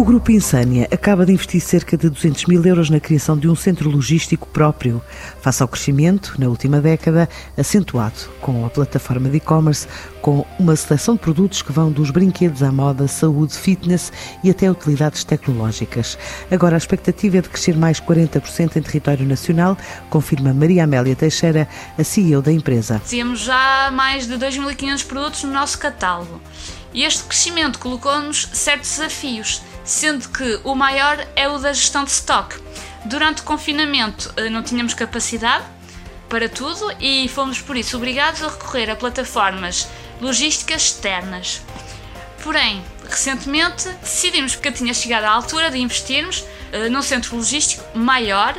O Grupo Insânia acaba de investir cerca de 200 mil euros na criação de um centro logístico próprio, face ao crescimento, na última década, acentuado com a plataforma de e-commerce, com uma seleção de produtos que vão dos brinquedos à moda, saúde, fitness e até utilidades tecnológicas. Agora a expectativa é de crescer mais 40% em território nacional, confirma Maria Amélia Teixeira, a CEO da empresa. Temos já mais de 2.500 produtos no nosso catálogo. E este crescimento colocou-nos certos desafios sendo que o maior é o da gestão de stock. Durante o confinamento eh, não tínhamos capacidade para tudo e fomos por isso obrigados a recorrer a plataformas logísticas externas. Porém, recentemente decidimos que tinha chegado a altura de investirmos uh, num centro logístico maior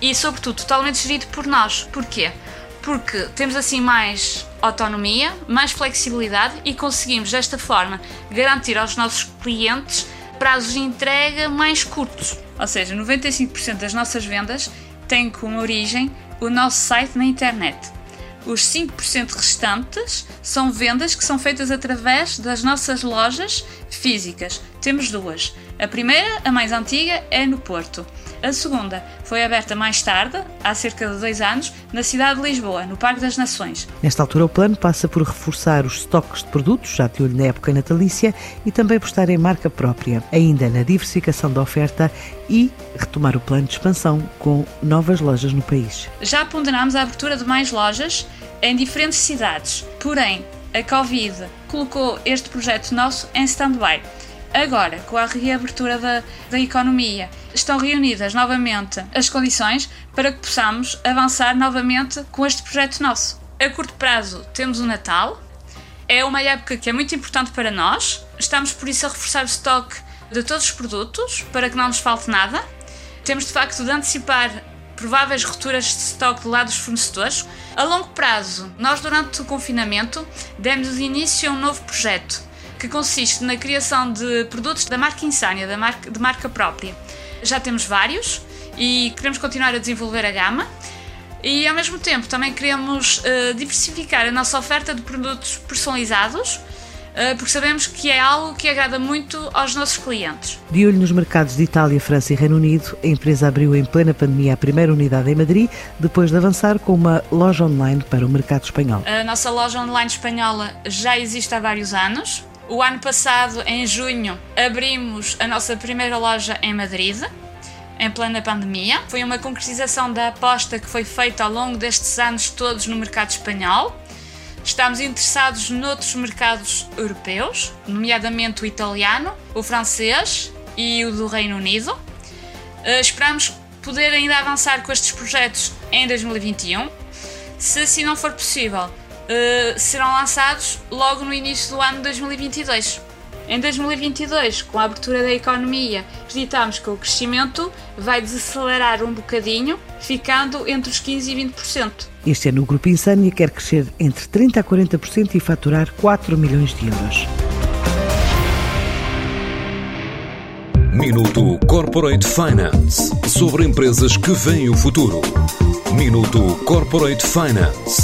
e, sobretudo, totalmente gerido por nós. Porquê? Porque temos assim mais autonomia, mais flexibilidade e conseguimos desta forma garantir aos nossos clientes prazos de entrega mais curtos. Ou seja, 95% das nossas vendas têm como origem o nosso site na internet. Os 5% restantes são vendas que são feitas através das nossas lojas físicas. Temos duas. A primeira, a mais antiga, é no Porto. A segunda foi aberta mais tarde, há cerca de dois anos, na cidade de Lisboa, no Parque das Nações. Nesta altura, o plano passa por reforçar os estoques de produtos, já de olho na época natalícia, e também por estar em marca própria, ainda na diversificação da oferta e retomar o plano de expansão com novas lojas no país. Já ponderamos a abertura de mais lojas em diferentes cidades, porém, a Covid colocou este projeto nosso em stand-by. Agora, com a reabertura da, da economia, estão reunidas novamente as condições para que possamos avançar novamente com este projeto nosso. A curto prazo, temos o Natal. É uma época que é muito importante para nós. Estamos, por isso, a reforçar o estoque de todos os produtos para que não nos falte nada. Temos, de facto, de antecipar prováveis rupturas de estoque do lado dos fornecedores. A longo prazo, nós, durante o confinamento, demos início a um novo projeto que consiste na criação de produtos da marca Insânia, da marca, de marca própria. Já temos vários e queremos continuar a desenvolver a gama. E ao mesmo tempo também queremos uh, diversificar a nossa oferta de produtos personalizados, uh, porque sabemos que é algo que agrada muito aos nossos clientes. De olho nos mercados de Itália, França e Reino Unido, a empresa abriu em plena pandemia a primeira unidade em Madrid, depois de avançar com uma loja online para o mercado espanhol. A nossa loja online espanhola já existe há vários anos, o ano passado, em junho, abrimos a nossa primeira loja em Madrid, em plena pandemia. Foi uma concretização da aposta que foi feita ao longo destes anos todos no mercado espanhol. Estamos interessados noutros mercados europeus, nomeadamente o italiano, o francês e o do Reino Unido. Eh, esperamos poder ainda avançar com estes projetos em 2021. Se assim não for possível, uh, serão lançados logo no início do ano de 2022. Em 2022, com a abertura da economia, acreditamos que o crescimento vai desacelerar um bocadinho, ficando entre os 15% e 20%. Este ano o Grupo Insânia quer crescer entre 30% a 40% e faturar 4 milhões de euros. Minuto Corporate Finance sobre empresas que veem o futuro. Minuto Corporate Finance